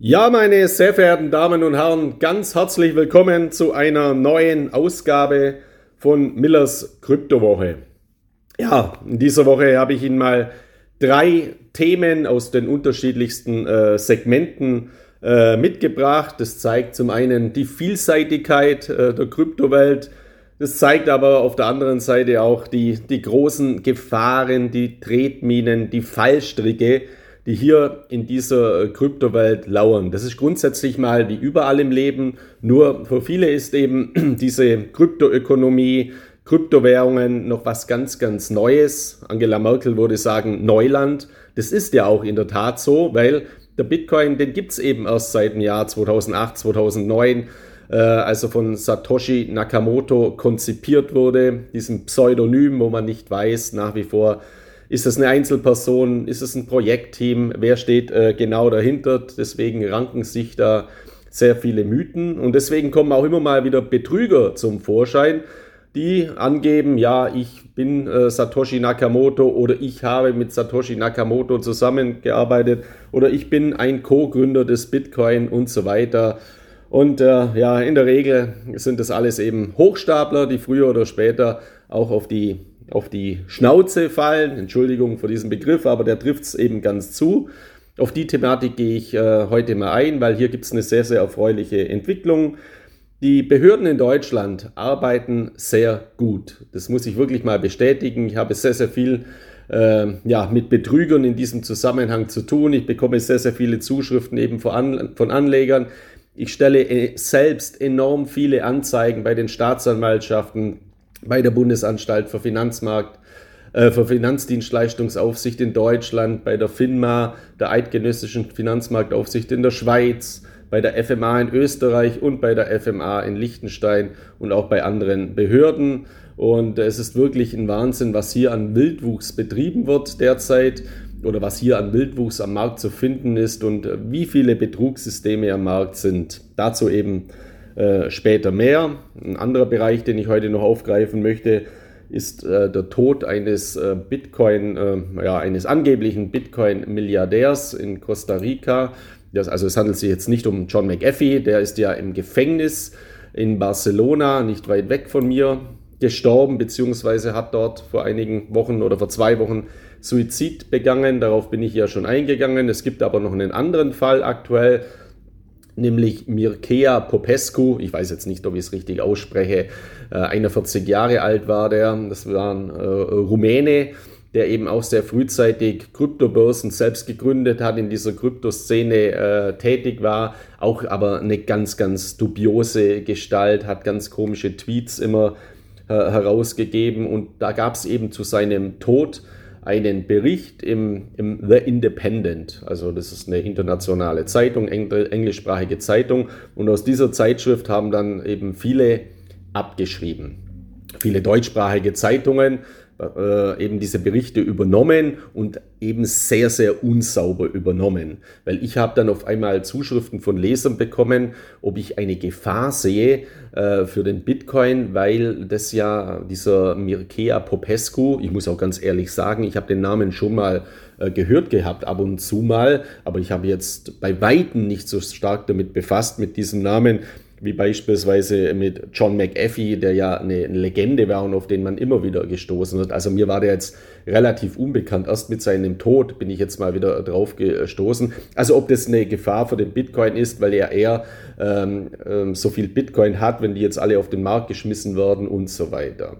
Ja, meine sehr verehrten Damen und Herren, ganz herzlich willkommen zu einer neuen Ausgabe von Millers Kryptowoche. Ja, in dieser Woche habe ich Ihnen mal drei Themen aus den unterschiedlichsten äh, Segmenten äh, mitgebracht. Das zeigt zum einen die Vielseitigkeit äh, der Kryptowelt. Das zeigt aber auf der anderen Seite auch die, die großen Gefahren, die Tretminen, die Fallstricke, die hier in dieser äh, Kryptowelt lauern. Das ist grundsätzlich mal wie überall im Leben. Nur für viele ist eben diese Kryptoökonomie, Kryptowährungen noch was ganz, ganz Neues. Angela Merkel würde sagen Neuland. Das ist ja auch in der Tat so, weil der Bitcoin, den gibt es eben erst seit dem Jahr 2008, 2009 äh, also von Satoshi Nakamoto konzipiert wurde, diesem Pseudonym, wo man nicht weiß nach wie vor, ist das eine Einzelperson? Ist es ein Projektteam? Wer steht äh, genau dahinter? Deswegen ranken sich da sehr viele Mythen und deswegen kommen auch immer mal wieder Betrüger zum Vorschein, die angeben, ja, ich bin äh, Satoshi Nakamoto oder ich habe mit Satoshi Nakamoto zusammengearbeitet oder ich bin ein Co-Gründer des Bitcoin und so weiter. Und äh, ja, in der Regel sind das alles eben Hochstapler, die früher oder später auch auf die auf die Schnauze fallen. Entschuldigung für diesen Begriff, aber der trifft es eben ganz zu. Auf die Thematik gehe ich äh, heute mal ein, weil hier gibt es eine sehr, sehr erfreuliche Entwicklung. Die Behörden in Deutschland arbeiten sehr gut. Das muss ich wirklich mal bestätigen. Ich habe sehr, sehr viel äh, ja, mit Betrügern in diesem Zusammenhang zu tun. Ich bekomme sehr, sehr viele Zuschriften eben von, An von Anlegern. Ich stelle äh, selbst enorm viele Anzeigen bei den Staatsanwaltschaften, bei der Bundesanstalt für Finanzmarkt, äh, für Finanzdienstleistungsaufsicht in Deutschland, bei der FINMA, der Eidgenössischen Finanzmarktaufsicht in der Schweiz, bei der FMA in Österreich und bei der FMA in Liechtenstein und auch bei anderen Behörden. Und es ist wirklich ein Wahnsinn, was hier an Wildwuchs betrieben wird derzeit oder was hier an Wildwuchs am Markt zu finden ist und wie viele Betrugssysteme am Markt sind. Dazu eben äh, später mehr. Ein anderer Bereich, den ich heute noch aufgreifen möchte, ist äh, der Tod eines äh, Bitcoin, äh, ja, eines angeblichen Bitcoin-Milliardärs in Costa Rica. Das, also es handelt sich jetzt nicht um John McAfee, der ist ja im Gefängnis in Barcelona, nicht weit weg von mir, gestorben, beziehungsweise hat dort vor einigen Wochen oder vor zwei Wochen Suizid begangen. Darauf bin ich ja schon eingegangen. Es gibt aber noch einen anderen Fall aktuell nämlich Mircea Popescu. Ich weiß jetzt nicht, ob ich es richtig ausspreche. 41 äh, Jahre alt war der. Das war ein äh, Rumäne, der eben auch sehr frühzeitig Kryptobörsen selbst gegründet hat, in dieser Kryptoszene äh, tätig war, auch aber eine ganz, ganz dubiose Gestalt, hat ganz komische Tweets immer äh, herausgegeben und da gab es eben zu seinem Tod einen Bericht im, im The Independent. Also das ist eine internationale Zeitung, englischsprachige Zeitung. Und aus dieser Zeitschrift haben dann eben viele abgeschrieben. Viele deutschsprachige Zeitungen äh, eben diese Berichte übernommen und eben sehr, sehr unsauber übernommen. Weil ich habe dann auf einmal Zuschriften von Lesern bekommen, ob ich eine Gefahr sehe äh, für den Bitcoin, weil das ja dieser Mircea Popescu, ich muss auch ganz ehrlich sagen, ich habe den Namen schon mal äh, gehört gehabt, ab und zu mal, aber ich habe jetzt bei Weitem nicht so stark damit befasst, mit diesem Namen wie beispielsweise mit John McAfee, der ja eine Legende war und auf den man immer wieder gestoßen wird. Also mir war der jetzt relativ unbekannt. Erst mit seinem Tod bin ich jetzt mal wieder drauf gestoßen. Also ob das eine Gefahr für den Bitcoin ist, weil er eher ähm, ähm, so viel Bitcoin hat, wenn die jetzt alle auf den Markt geschmissen werden und so weiter.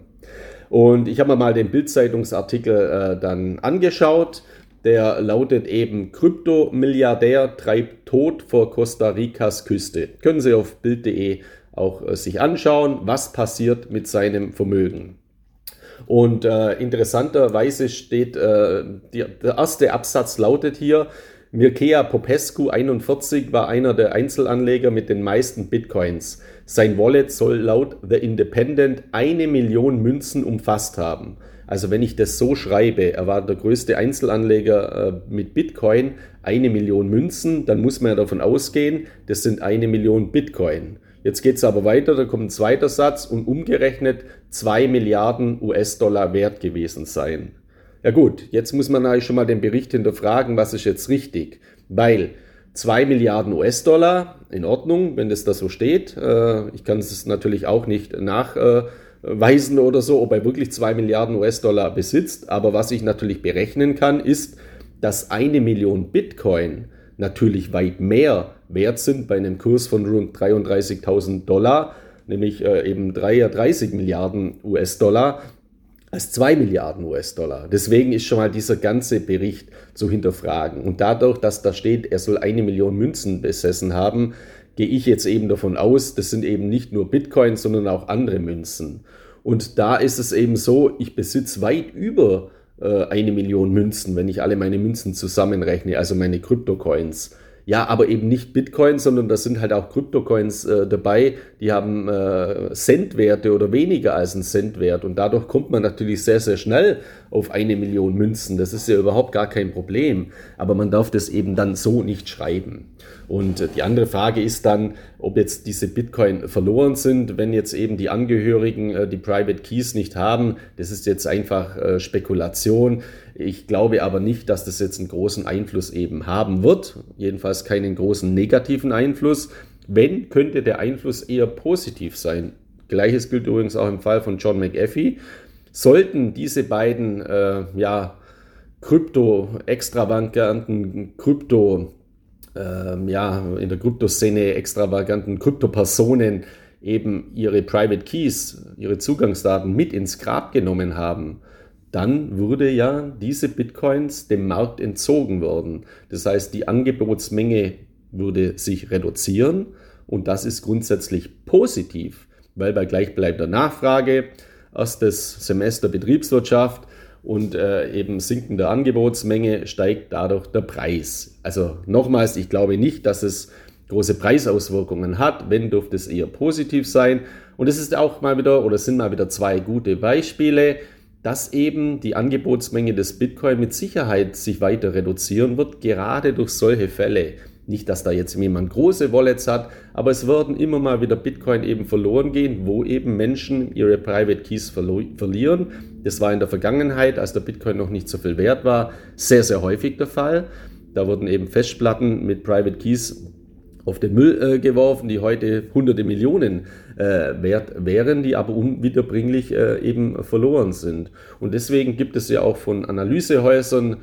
Und ich habe mir mal den Bildzeitungsartikel äh, dann angeschaut. Der lautet eben Krypto-Milliardär treibt Tod vor Costa Ricas Küste. Können Sie auf Bild.de auch äh, sich anschauen, was passiert mit seinem Vermögen. Und äh, interessanterweise steht, äh, die, der erste Absatz lautet hier, Mircea Popescu 41 war einer der Einzelanleger mit den meisten Bitcoins. Sein Wallet soll laut The Independent eine Million Münzen umfasst haben. Also wenn ich das so schreibe, er war der größte Einzelanleger äh, mit Bitcoin, eine Million Münzen, dann muss man ja davon ausgehen, das sind eine Million Bitcoin. Jetzt geht es aber weiter, da kommt ein zweiter Satz und umgerechnet zwei Milliarden US-Dollar wert gewesen sein. Ja gut, jetzt muss man eigentlich schon mal den Bericht hinterfragen, was ist jetzt richtig, weil 2 Milliarden US-Dollar, in Ordnung, wenn das da so steht. Äh, ich kann es natürlich auch nicht nachweisen oder so, ob er wirklich 2 Milliarden US-Dollar besitzt. Aber was ich natürlich berechnen kann, ist, dass eine Million Bitcoin natürlich weit mehr wert sind bei einem Kurs von rund 33.000 Dollar, nämlich äh, eben 33 Milliarden US-Dollar, als 2 Milliarden US-Dollar. Deswegen ist schon mal dieser ganze Bericht zu hinterfragen. Und dadurch, dass da steht, er soll eine Million Münzen besessen haben, gehe ich jetzt eben davon aus, das sind eben nicht nur Bitcoin, sondern auch andere Münzen. Und da ist es eben so, ich besitze weit über äh, eine Million Münzen, wenn ich alle meine Münzen zusammenrechne, also meine Kryptocoins. Ja, aber eben nicht Bitcoin, sondern da sind halt auch Kryptocoins äh, dabei, die haben äh, Centwerte oder weniger als einen Centwert. Und dadurch kommt man natürlich sehr, sehr schnell auf eine Million Münzen. Das ist ja überhaupt gar kein Problem. Aber man darf das eben dann so nicht schreiben. Und äh, die andere Frage ist dann, ob jetzt diese Bitcoin verloren sind, wenn jetzt eben die Angehörigen äh, die Private Keys nicht haben. Das ist jetzt einfach äh, Spekulation. Ich glaube aber nicht, dass das jetzt einen großen Einfluss eben haben wird. Jedenfalls keinen großen negativen Einfluss. Wenn, könnte der Einfluss eher positiv sein. Gleiches gilt übrigens auch im Fall von John McAfee. Sollten diese beiden äh, ja, Krypto-extravaganten Krypto, äh, ja, in der Kryptoszene extravaganten Kryptopersonen eben ihre Private Keys, ihre Zugangsdaten mit ins Grab genommen haben, dann würde ja diese Bitcoins dem Markt entzogen werden. Das heißt, die Angebotsmenge würde sich reduzieren und das ist grundsätzlich positiv, weil bei gleichbleibender Nachfrage erstes Semester Betriebswirtschaft und äh, eben sinkender Angebotsmenge steigt dadurch der Preis. Also nochmals, ich glaube nicht, dass es große Preisauswirkungen hat. Wenn, dürfte es eher positiv sein. Und es ist auch mal wieder, oder sind mal wieder zwei gute Beispiele dass eben die Angebotsmenge des Bitcoin mit Sicherheit sich weiter reduzieren wird, gerade durch solche Fälle. Nicht, dass da jetzt jemand große Wallets hat, aber es werden immer mal wieder Bitcoin eben verloren gehen, wo eben Menschen ihre Private Keys verlieren. Das war in der Vergangenheit, als der Bitcoin noch nicht so viel wert war, sehr, sehr häufig der Fall. Da wurden eben Festplatten mit Private Keys auf den Müll äh, geworfen, die heute hunderte Millionen äh, wert wären, die aber unwiederbringlich äh, eben verloren sind. Und deswegen gibt es ja auch von Analysehäusern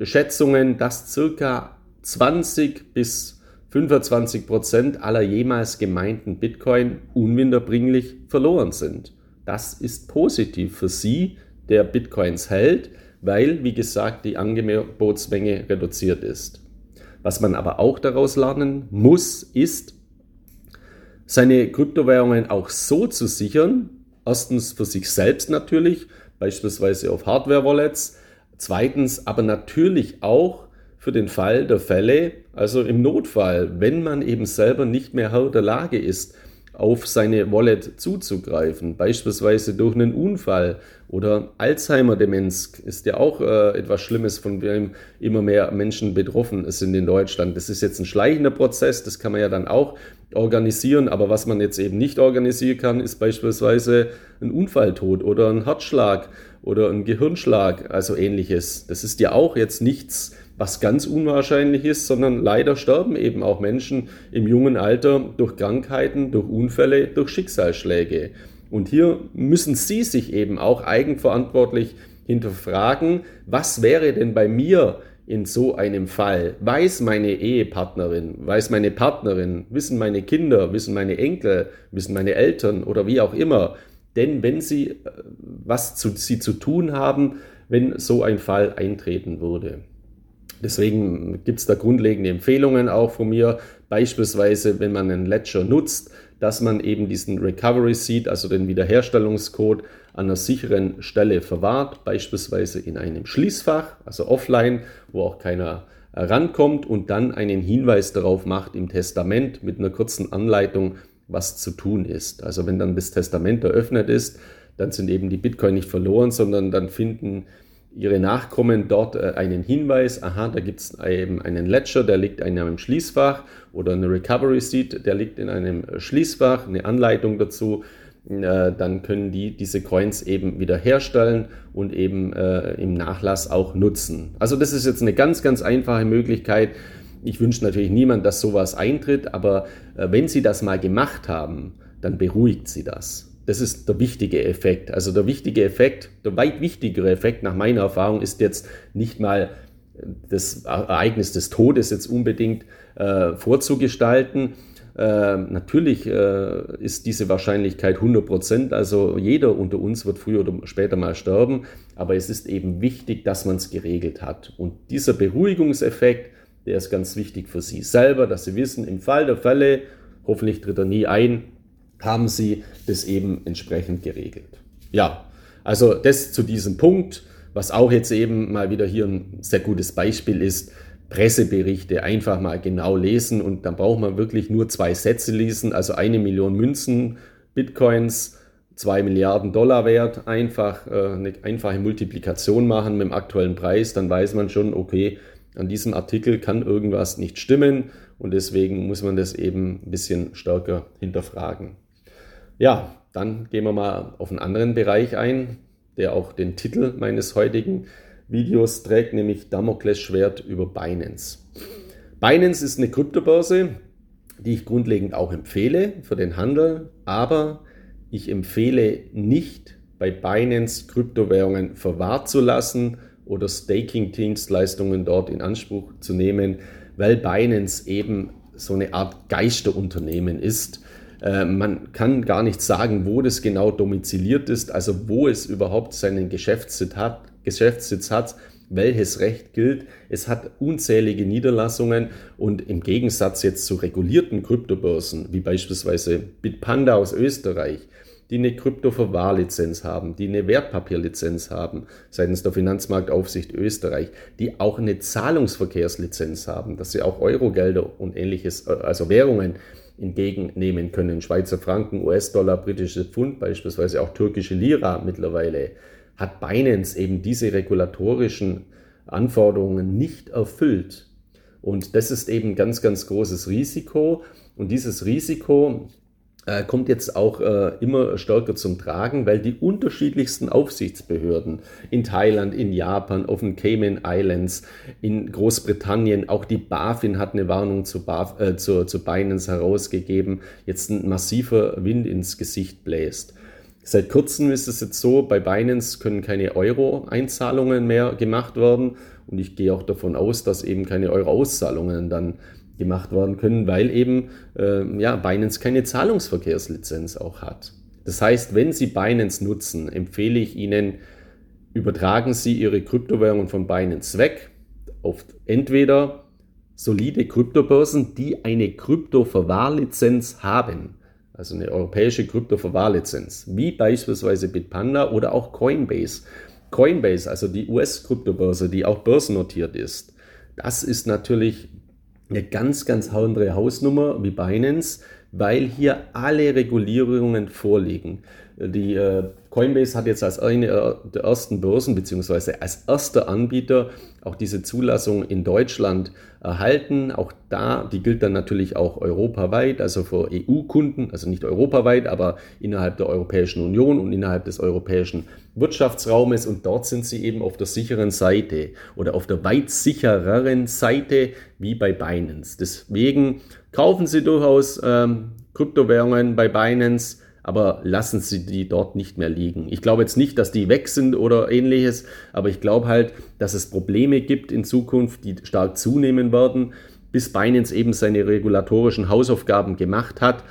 Schätzungen, dass circa 20 bis 25 Prozent aller jemals gemeinten Bitcoin unwiederbringlich verloren sind. Das ist positiv für Sie, der Bitcoins hält, weil, wie gesagt, die Angebotsmenge reduziert ist. Was man aber auch daraus lernen muss, ist, seine Kryptowährungen auch so zu sichern. Erstens für sich selbst natürlich, beispielsweise auf Hardware-Wallets. Zweitens aber natürlich auch für den Fall der Fälle, also im Notfall, wenn man eben selber nicht mehr Herr der Lage ist, auf seine Wallet zuzugreifen, beispielsweise durch einen Unfall oder Alzheimer-Demenz ist ja auch äh, etwas Schlimmes, von dem immer mehr Menschen betroffen sind in Deutschland. Das ist jetzt ein schleichender Prozess, das kann man ja dann auch organisieren, aber was man jetzt eben nicht organisieren kann, ist beispielsweise ein Unfalltod oder ein Herzschlag oder ein Gehirnschlag, also ähnliches. Das ist ja auch jetzt nichts, was ganz unwahrscheinlich ist, sondern leider sterben eben auch Menschen im jungen Alter durch Krankheiten, durch Unfälle, durch Schicksalsschläge. Und hier müssen Sie sich eben auch eigenverantwortlich hinterfragen, was wäre denn bei mir in so einem Fall? Weiß meine Ehepartnerin, weiß meine Partnerin, wissen meine Kinder, wissen meine Enkel, wissen meine Eltern oder wie auch immer, denn wenn sie äh, was zu, sie zu tun haben, wenn so ein Fall eintreten würde. Deswegen gibt es da grundlegende Empfehlungen auch von mir, beispielsweise wenn man einen Ledger nutzt, dass man eben diesen Recovery Seed, also den Wiederherstellungscode, an einer sicheren Stelle verwahrt, beispielsweise in einem Schließfach, also offline, wo auch keiner rankommt und dann einen Hinweis darauf macht im Testament mit einer kurzen Anleitung, was zu tun ist. Also wenn dann das Testament eröffnet ist, dann sind eben die Bitcoin nicht verloren, sondern dann finden ihre Nachkommen dort äh, einen Hinweis, aha, da gibt es eben einen Ledger, der liegt in einem Schließfach oder eine Recovery Seed, der liegt in einem Schließfach, eine Anleitung dazu, äh, dann können die diese Coins eben wieder herstellen und eben äh, im Nachlass auch nutzen. Also das ist jetzt eine ganz, ganz einfache Möglichkeit, Ich wünsche natürlich niemand, dass sowas eintritt, aber wenn Sie das mal gemacht haben, dann beruhigt Sie das. Das ist der wichtige Effekt. Also der wichtige Effekt, der weit wichtigere Effekt nach meiner Erfahrung ist jetzt nicht mal das Ereignis des Todes jetzt unbedingt äh, vorzugestalten. Äh, natürlich äh, ist diese Wahrscheinlichkeit 100 Prozent, also jeder unter uns wird früher oder später mal sterben, aber es ist eben wichtig, dass man es geregelt hat. Und dieser Beruhigungseffekt, der ist ganz wichtig für Sie selber, dass Sie wissen, im Fall der Fälle, hoffentlich tritt er nie ein, haben Sie das eben entsprechend geregelt. Ja, also das zu diesem Punkt, was auch jetzt eben mal wieder hier ein sehr gutes Beispiel ist, Presseberichte einfach mal genau lesen und dann braucht man wirklich nur zwei Sätze lesen, also eine Million Münzen, Bitcoins, zwei Milliarden Dollar wert, einfach äh, eine einfache Multiplikation machen mit dem aktuellen Preis, dann weiß man schon, okay, an diesem Artikel kann irgendwas nicht stimmen und deswegen muss man das eben ein bisschen stärker hinterfragen. Ja, dann gehen wir mal auf einen anderen Bereich ein, der auch den Titel meines heutigen Videos trägt, nämlich Damoklesschwert über Binance. Binance ist eine Kryptobörse, die ich grundlegend auch empfehle für den Handel, aber ich empfehle nicht bei Binance Kryptowährungen verwahrt zu lassen oder Staking-Dienstleistungen dort in Anspruch zu nehmen, weil Binance eben so eine Art Geisterunternehmen ist man kann gar nicht sagen, wo das genau domiziliert ist, also wo es überhaupt seinen Geschäftssitz hat, Geschäftssitz hat welches Recht gilt. Es hat unzählige Niederlassungen und im Gegensatz jetzt zu regulierten Kryptobörsen, wie beispielsweise Bitpanda aus Österreich, die eine Kryptoverwahrlizenz haben, die eine Wertpapierlizenz haben seitens der Finanzmarktaufsicht Österreich, die auch eine Zahlungsverkehrslizenz haben, dass sie auch Eurogelder und ähnliches, äh, also Währungen entgegennehmen können. Schweizer Franken, US-Dollar, britische Pfund, beispielsweise auch türkische Lira mittlerweile, hat Binance eben diese regulatorischen Anforderungen nicht erfüllt. Und das ist eben ganz, ganz großes Risiko. Und dieses Risiko äh, kommt jetzt auch äh, immer stärker zum Tragen, weil die unterschiedlichsten Aufsichtsbehörden in Thailand, in Japan, auf den Cayman Islands, in Großbritannien, auch die BaFin hat eine Warnung zu, Baf, äh, zu, zu Binance herausgegeben, jetzt ein massiver Wind ins Gesicht bläst. Seit kurzem ist es jetzt so, bei Binance können keine Euro-Einzahlungen mehr gemacht werden und ich gehe auch davon aus, dass eben keine Euro-Auszahlungen dann gemacht werden können, weil eben äh, ja, Binance keine Zahlungsverkehrslizenz auch hat. Das heißt, wenn Sie Binance nutzen, empfehle ich Ihnen, übertragen Sie Ihre Kryptowährungen von Binance weg auf entweder solide Kryptobörsen, die eine Kryptoverwahrlizenz haben, also eine europäische Kryptoverwahrlizenz, wie beispielsweise Bitpanda oder auch Coinbase. Coinbase, also die US-Kryptobörse, die auch börsennotiert ist, das ist natürlich eine ganz, ganz andere Hausnummer wie Binance, weil hier alle Regulierungen vorliegen. Die äh, Coinbase hat jetzt als eine äh, der ersten Börsen beziehungsweise als erster Anbieter auch diese Zulassung in Deutschland erhalten. Auch da, die gilt dann natürlich auch europaweit, also für EU-Kunden, also nicht europaweit, aber innerhalb der Europäischen Union und innerhalb des europäischen Wirtschaftsraumes. Und dort sind sie eben auf der sicheren Seite oder auf der weit sichereren Seite wie bei Binance. Deswegen kaufen Sie durchaus ähm, Kryptowährungen bei Binance aber lassen Sie die dort nicht mehr liegen. Ich glaube jetzt nicht, dass die weg sind oder ähnliches, aber ich glaube halt, dass es Probleme gibt in Zukunft, die stark zunehmen werden, bis Binance eben seine regulatorischen Hausaufgaben gemacht hat,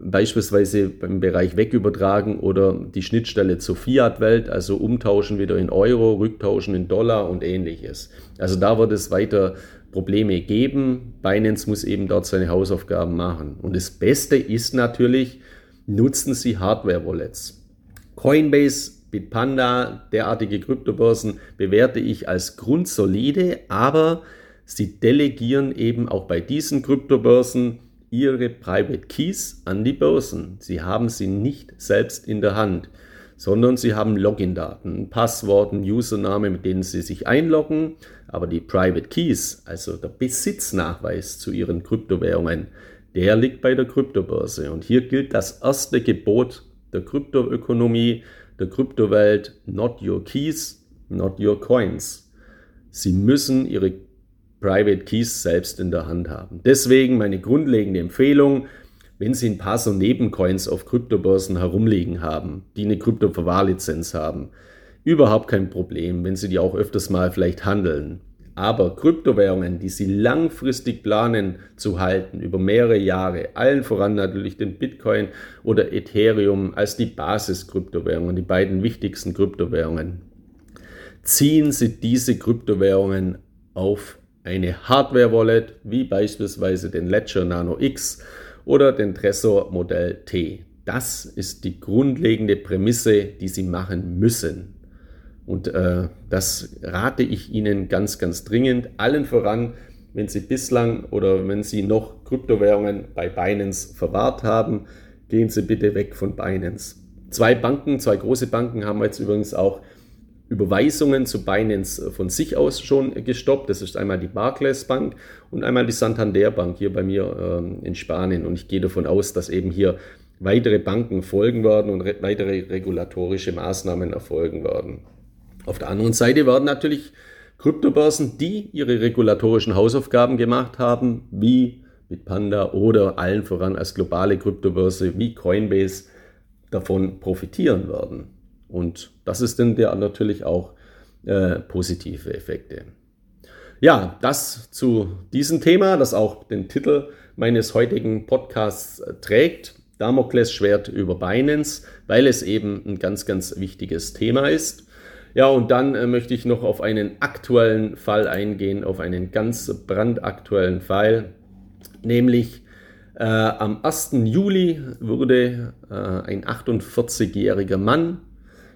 beispielsweise im Bereich Wegübertragen oder die Schnittstelle zur Fiat-Welt, also umtauschen wieder in Euro, rücktauschen in Dollar und ähnliches. Also da wird es weiter Probleme geben. Binance muss eben dort seine Hausaufgaben machen. Und das Beste ist natürlich, nutzen Sie Hardware-Wallets. Coinbase, Bitpanda, derartige Kryptobörsen bewerte ich als grundsolide, aber sie delegieren eben auch bei diesen Kryptobörsen ihre Private Keys an die Börsen. Sie haben sie nicht selbst in der Hand, sondern sie haben Login-Daten, Passworten, Username, mit denen sie sich einloggen. Aber die Private Keys, also der Besitznachweis zu ihren Kryptowährungen, der liegt bei der Kryptobörse. Und hier gilt das erste Gebot der Kryptoökonomie, der Kryptowelt, not your keys, not your coins. Sie müssen ihre Private Keys selbst in der Hand haben. Deswegen meine grundlegende Empfehlung, wenn Sie ein paar so Nebencoins auf Kryptobörsen herumliegen haben, die eine Kryptoverwahrlizenz haben, überhaupt kein Problem, wenn Sie die auch öfters mal vielleicht handeln. Aber Kryptowährungen, die Sie langfristig planen zu halten, über mehrere Jahre, allen voran natürlich den Bitcoin oder Ethereum als die Basis-Kryptowährungen, die beiden wichtigsten Kryptowährungen, ziehen Sie diese Kryptowährungen auf eine Hardware-Wallet wie beispielsweise den Ledger Nano X oder den Trezor Modell T. Das ist die grundlegende Prämisse, die Sie machen müssen. Und äh, das rate ich Ihnen ganz, ganz dringend. Allen voran, wenn Sie bislang oder wenn Sie noch Kryptowährungen bei Binance verwahrt haben, gehen Sie bitte weg von Binance. Zwei Banken, zwei große Banken haben jetzt übrigens auch Überweisungen zu Binance von sich aus schon gestoppt. Das ist einmal die Barclays Bank und einmal die Santander Bank hier bei mir ähm, in Spanien. Und ich gehe davon aus, dass eben hier weitere Banken folgen werden und re weitere regulatorische Maßnahmen erfolgen werden. Auf der anderen Seite werden natürlich Kryptobörsen, die ihre regulatorischen Hausaufgaben gemacht haben, wie Bitpanda oder allen voran als globale Kryptobörse wie Coinbase, davon profitieren werden. Und das ist dann der natürlich auch äh, positive Effekte. Ja, das zu diesem Thema, das auch den Titel meines heutigen Podcasts äh, trägt. Damoklesschwert Schwert über Binance, weil es eben ein ganz, ganz wichtiges Thema ist. Ja, und dann äh, möchte ich noch auf einen aktuellen Fall eingehen, auf einen ganz brandaktuellen Fall, nämlich äh, am 1. Juli wurde äh, ein 48-jähriger Mann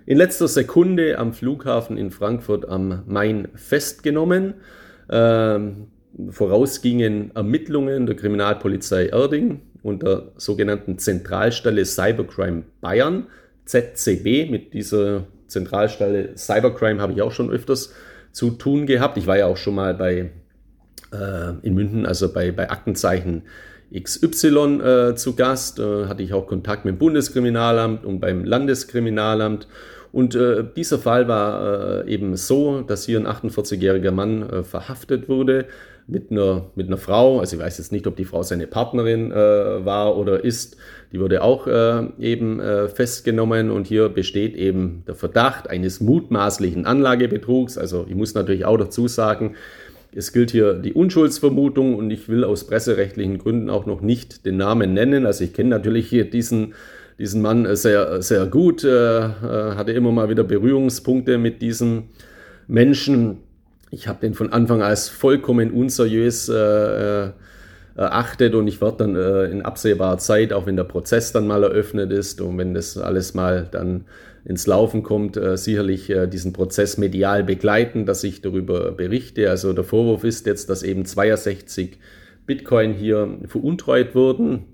in letzter Sekunde am Flughafen in Frankfurt am Main festgenommen. Ähm, voraus gingen Ermittlungen der Kriminalpolizei Erding und der sogenannten Zentralstelle Cybercrime Bayern, ZCB. Mit dieser Zentralstelle Cybercrime habe ich auch schon öfters zu tun gehabt. Ich war ja auch schon mal bei, äh, in München, also bei, bei Aktenzeichen XY äh, zu Gast. Äh, hatte ich auch Kontakt mit dem Bundeskriminalamt und beim Landeskriminalamt. Und äh, dieser Fall war äh, eben so, dass hier ein 48-jähriger Mann äh, verhaftet wurde mit einer, mit einer Frau. Also ich weiß jetzt nicht, ob die Frau seine Partnerin äh, war oder ist. Die wurde auch äh, eben äh, festgenommen und hier besteht eben der Verdacht eines mutmaßlichen Anlagebetrugs. Also ich muss natürlich auch dazu sagen, es gilt hier die Unschuldsvermutung und ich will aus presserechtlichen Gründen auch noch nicht den Namen nennen. Also ich kenne natürlich hier diesen diesen Mann äh, sehr, sehr gut, äh, äh, hatte immer mal wieder Berührungspunkte mit diesem Menschen. Ich habe den von Anfang als vollkommen unseriös äh, erachtet und ich werde dann äh, in absehbarer Zeit, auch wenn der Prozess dann mal eröffnet ist und wenn das alles mal dann ins Laufen kommt, äh, sicherlich äh, diesen Prozess medial begleiten, dass ich darüber berichte. Also der Vorwurf ist jetzt, dass eben 62 Bitcoin hier veruntreut wurden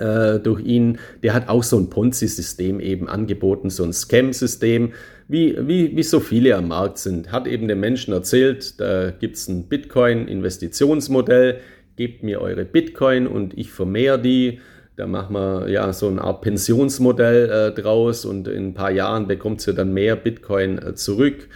äh, durch ihn, der hat auch so ein Ponzi-System eben angeboten, so ein Scam-System, wie, wie, wie so viele am Markt sind. Hat eben den Menschen erzählt, da gibt es ein Bitcoin-Investitionsmodell, gebt mir eure Bitcoin und ich vermehre die. Da machen wir ja so eine Art Pensionsmodell äh, draus und in ein paar Jahren bekommt ihr dann mehr Bitcoin äh, zurück.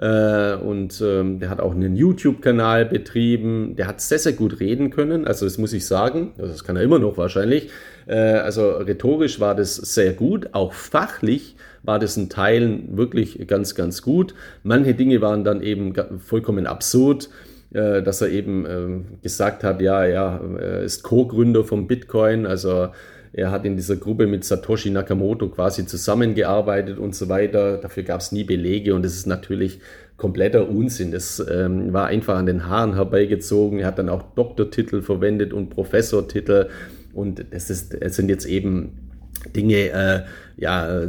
Äh, und ähm, der hat auch einen YouTube-Kanal betrieben. Der hat sehr, sehr gut reden können. Also das muss ich sagen. Also das kann er immer noch wahrscheinlich. Äh, also rhetorisch war das sehr gut. Auch fachlich war das in Teilen wirklich ganz, ganz gut. Manche Dinge waren dann eben vollkommen absurd äh, dass er eben ähm, gesagt hat, ja, ja, er ist Co-Gründer vom Bitcoin, also er hat in dieser Gruppe mit Satoshi Nakamoto quasi zusammengearbeitet und so weiter. Dafür gab es nie Belege und das ist natürlich kompletter Unsinn. Das ähm, war einfach an den Haaren herbeigezogen. Er hat dann auch Doktortitel verwendet und Professortitel. Und das, ist, das sind jetzt eben Dinge, äh, ja,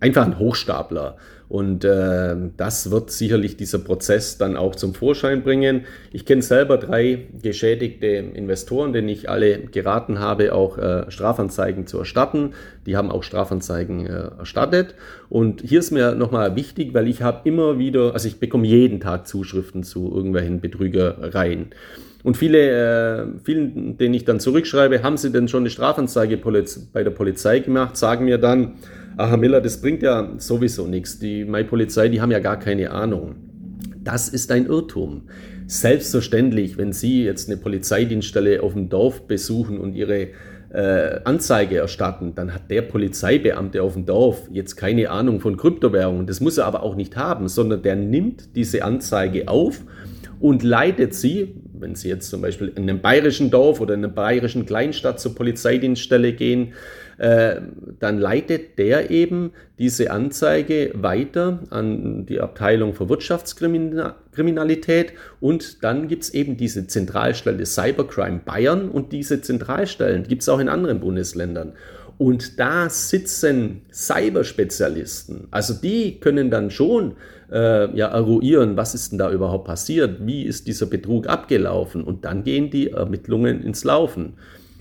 einfach ein Hochstapler. Und äh, das wird sicherlich dieser Prozess dann auch zum Vorschein bringen. Ich kenne selber drei geschädigte Investoren, denen ich alle geraten habe, auch äh, Strafanzeigen zu erstatten. Die haben auch Strafanzeigen äh, erstattet. Und hier ist mir nochmal wichtig, weil ich habe immer wieder, also ich bekomme jeden Tag Zuschriften zu irgendwelchen Betrügereien. Und viele, äh, vielen, denen ich dann zurückschreibe, haben sie denn schon eine Strafanzeige bei der Polizei gemacht, sagen mir dann, Miller, das bringt ja sowieso nichts. Die Mai Polizei, die haben ja gar keine Ahnung. Das ist ein Irrtum. Selbstverständlich, wenn Sie jetzt eine Polizeidienststelle auf dem Dorf besuchen und Ihre äh, Anzeige erstatten, dann hat der Polizeibeamte auf dem Dorf jetzt keine Ahnung von Kryptowährungen. Das muss er aber auch nicht haben, sondern der nimmt diese Anzeige auf und leitet sie, wenn Sie jetzt zum Beispiel in einem bayerischen Dorf oder in einer bayerischen Kleinstadt zur Polizeidienststelle gehen, äh, dann leitet der eben diese Anzeige weiter an die Abteilung für Wirtschaftskriminalität und dann gibt es eben diese Zentralstelle Cybercrime Bayern und diese Zentralstellen gibt es auch in anderen Bundesländern. Und da sitzen Cyberspezialisten. Also die können dann schon äh, ja, eruieren, was ist denn da überhaupt passiert, wie ist dieser Betrug abgelaufen und dann gehen die Ermittlungen ins Laufen.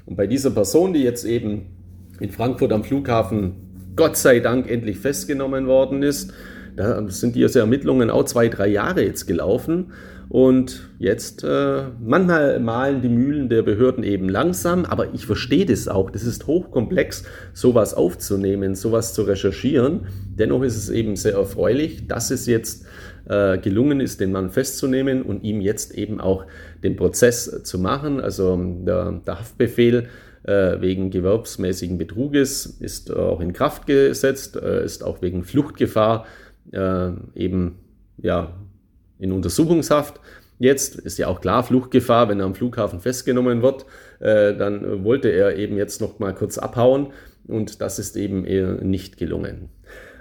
Und bei dieser Person, die jetzt eben in Frankfurt am Flughafen Gott sei Dank endlich festgenommen worden ist. Da sind diese Ermittlungen auch zwei, drei Jahre jetzt gelaufen. Und jetzt, äh, manchmal malen die Mühlen der Behörden eben langsam, aber ich verstehe das auch. Das ist hochkomplex, sowas aufzunehmen, sowas zu recherchieren. Dennoch ist es eben sehr erfreulich, dass es jetzt äh, gelungen ist, den Mann festzunehmen und ihm jetzt eben auch den Prozess zu machen. Also der, der Haftbefehl äh, wegen gewerbsmäßigen Betruges ist auch in Kraft gesetzt, äh, ist auch wegen Fluchtgefahr äh, eben ja, in Untersuchungshaft. Jetzt ist ja auch klar Fluchtgefahr, wenn er am Flughafen festgenommen wird, dann wollte er eben jetzt noch mal kurz abhauen und das ist eben eher nicht gelungen.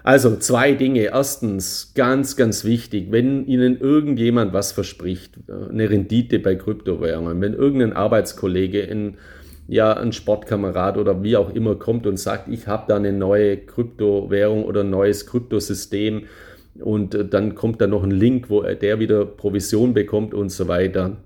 Also zwei Dinge. Erstens, ganz, ganz wichtig, wenn Ihnen irgendjemand was verspricht, eine Rendite bei Kryptowährungen, wenn irgendein Arbeitskollege in ja ein Sportkamerad oder wie auch immer kommt und sagt, ich habe da eine neue Kryptowährung oder ein neues Kryptosystem und äh, dann kommt da noch ein Link, wo der wieder Provision bekommt und so weiter.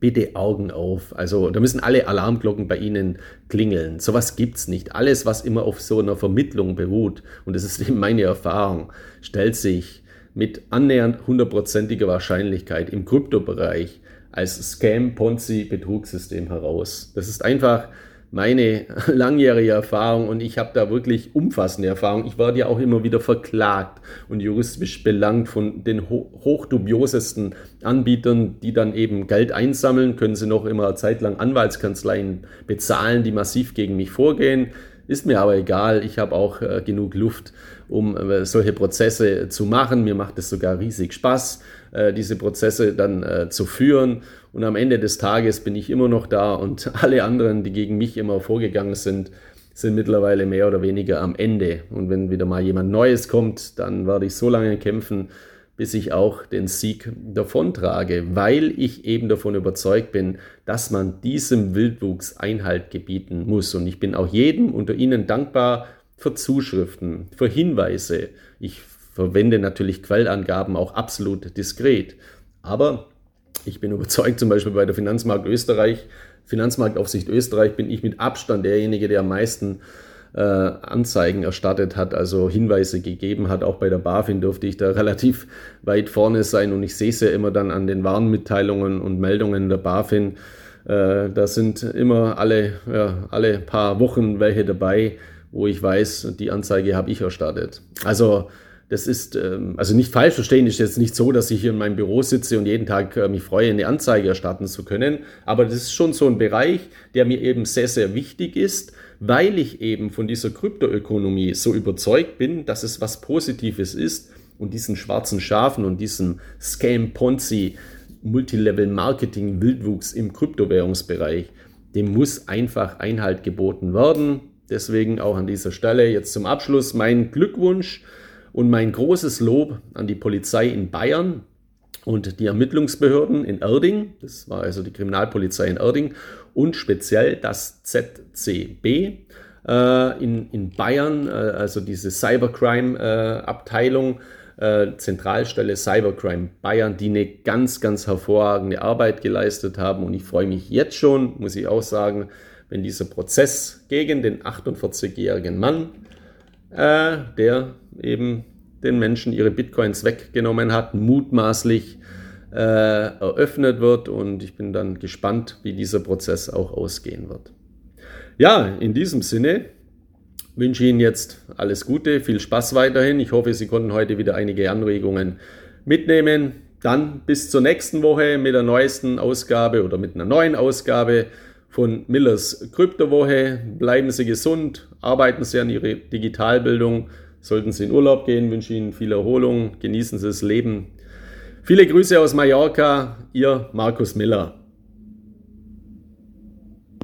Bitte Augen auf. Also da müssen alle Alarmglocken bei Ihnen klingeln. Sowas gibt es nicht. Alles, was immer auf so einer Vermittlung beruht, und das ist eben meine Erfahrung, stellt sich mit annähernd hundertprozentiger Wahrscheinlichkeit im Kryptobereich als Scam-Ponzi-Betrugssystem heraus. Das ist einfach meine langjährige Erfahrung und ich habe da wirklich umfassende Erfahrung. Ich werde ja auch immer wieder verklagt und juristisch belangt von den ho hochdubiosesten Anbietern, die dann eben Geld einsammeln, können sie noch immer zeitlang Anwaltskanzleien bezahlen, die massiv gegen mich vorgehen. Ist mir aber egal, ich habe auch äh, genug Luft, um äh, solche Prozesse zu machen. Mir macht es sogar riesig Spaß, äh, diese Prozesse dann äh, zu führen. Und am Ende des Tages bin ich immer noch da und alle anderen, die gegen mich immer vorgegangen sind, sind mittlerweile mehr oder weniger am Ende. Und wenn wieder mal jemand Neues kommt, dann werde ich so lange kämpfen, bis ich auch den Sieg davontrage, weil ich eben davon überzeugt bin, dass man diesem Wildwuchs Einhalt gebieten muss. Und ich bin auch jedem unter Ihnen dankbar für Zuschriften, für Hinweise. Ich verwende natürlich Quellangaben auch absolut diskret. Aber ich bin überzeugt, zum Beispiel bei der Finanzmarkt Österreich, Finanzmarktaufsicht Österreich, bin ich mit Abstand derjenige, der am meisten äh, Anzeigen erstattet hat, also Hinweise gegeben hat. Auch bei der BaFin durfte ich da relativ weit vorne sein und ich sehe es ja immer dann an den Warnmitteilungen und Meldungen der BaFin. Äh, da sind immer alle, ja, alle paar Wochen welche dabei, wo ich weiß, die Anzeige habe ich erstattet. Also das ist, ähm, also nicht falsch verstehen, ist jetzt nicht so, dass ich hier in meinem Büro sitze und jeden Tag äh, mich freue, eine Anzeige erstatten zu können. Aber das ist schon so ein Bereich, der mir eben sehr, sehr wichtig ist, weil ich eben von dieser Kryptoökonomie so überzeugt bin, dass es was Positives ist und diesen schwarzen Schafen und diesem Scam Ponzi Multilevel Marketing Wildwuchs im Kryptowährungsbereich, dem muss einfach Einhalt geboten werden. Deswegen auch an dieser Stelle jetzt zum Abschluss mein Glückwunsch und mein großes Lob an die Polizei in Bayern und die Ermittlungsbehörden in Erding, das war also die Kriminalpolizei in Erding, und speziell das ZCB äh, in, in Bayern, äh, also diese Cybercrime-Abteilung, äh, äh, Zentralstelle Cybercrime Bayern, die eine ganz, ganz hervorragende Arbeit geleistet haben. Und ich freue mich jetzt schon, muss ich auch sagen, wenn dieser Prozess gegen den 48-jährigen Mann, äh, der eben den Menschen ihre Bitcoins weggenommen hat, mutmaßlich äh, eröffnet wird. Und ich bin dann gespannt, wie dieser Prozess auch ausgehen wird. Ja, in diesem Sinne wünsche ich Ihnen jetzt alles Gute, viel Spaß weiterhin. Ich hoffe, Sie konnten heute wieder einige Anregungen mitnehmen. dann bis zur nächsten Woche mit der neuesten Ausgabe oder mit einer neuen Ausgabe von Millers Kryptowoche. Bleiben Sie gesund, arbeiten Sie an Ihrer Digitalbildung. Sollten Sie in Urlaub gehen, wünsche Ihnen viel Erholung, genießen Sie das Leben. Viele Grüße aus Mallorca, Ihr Markus Miller.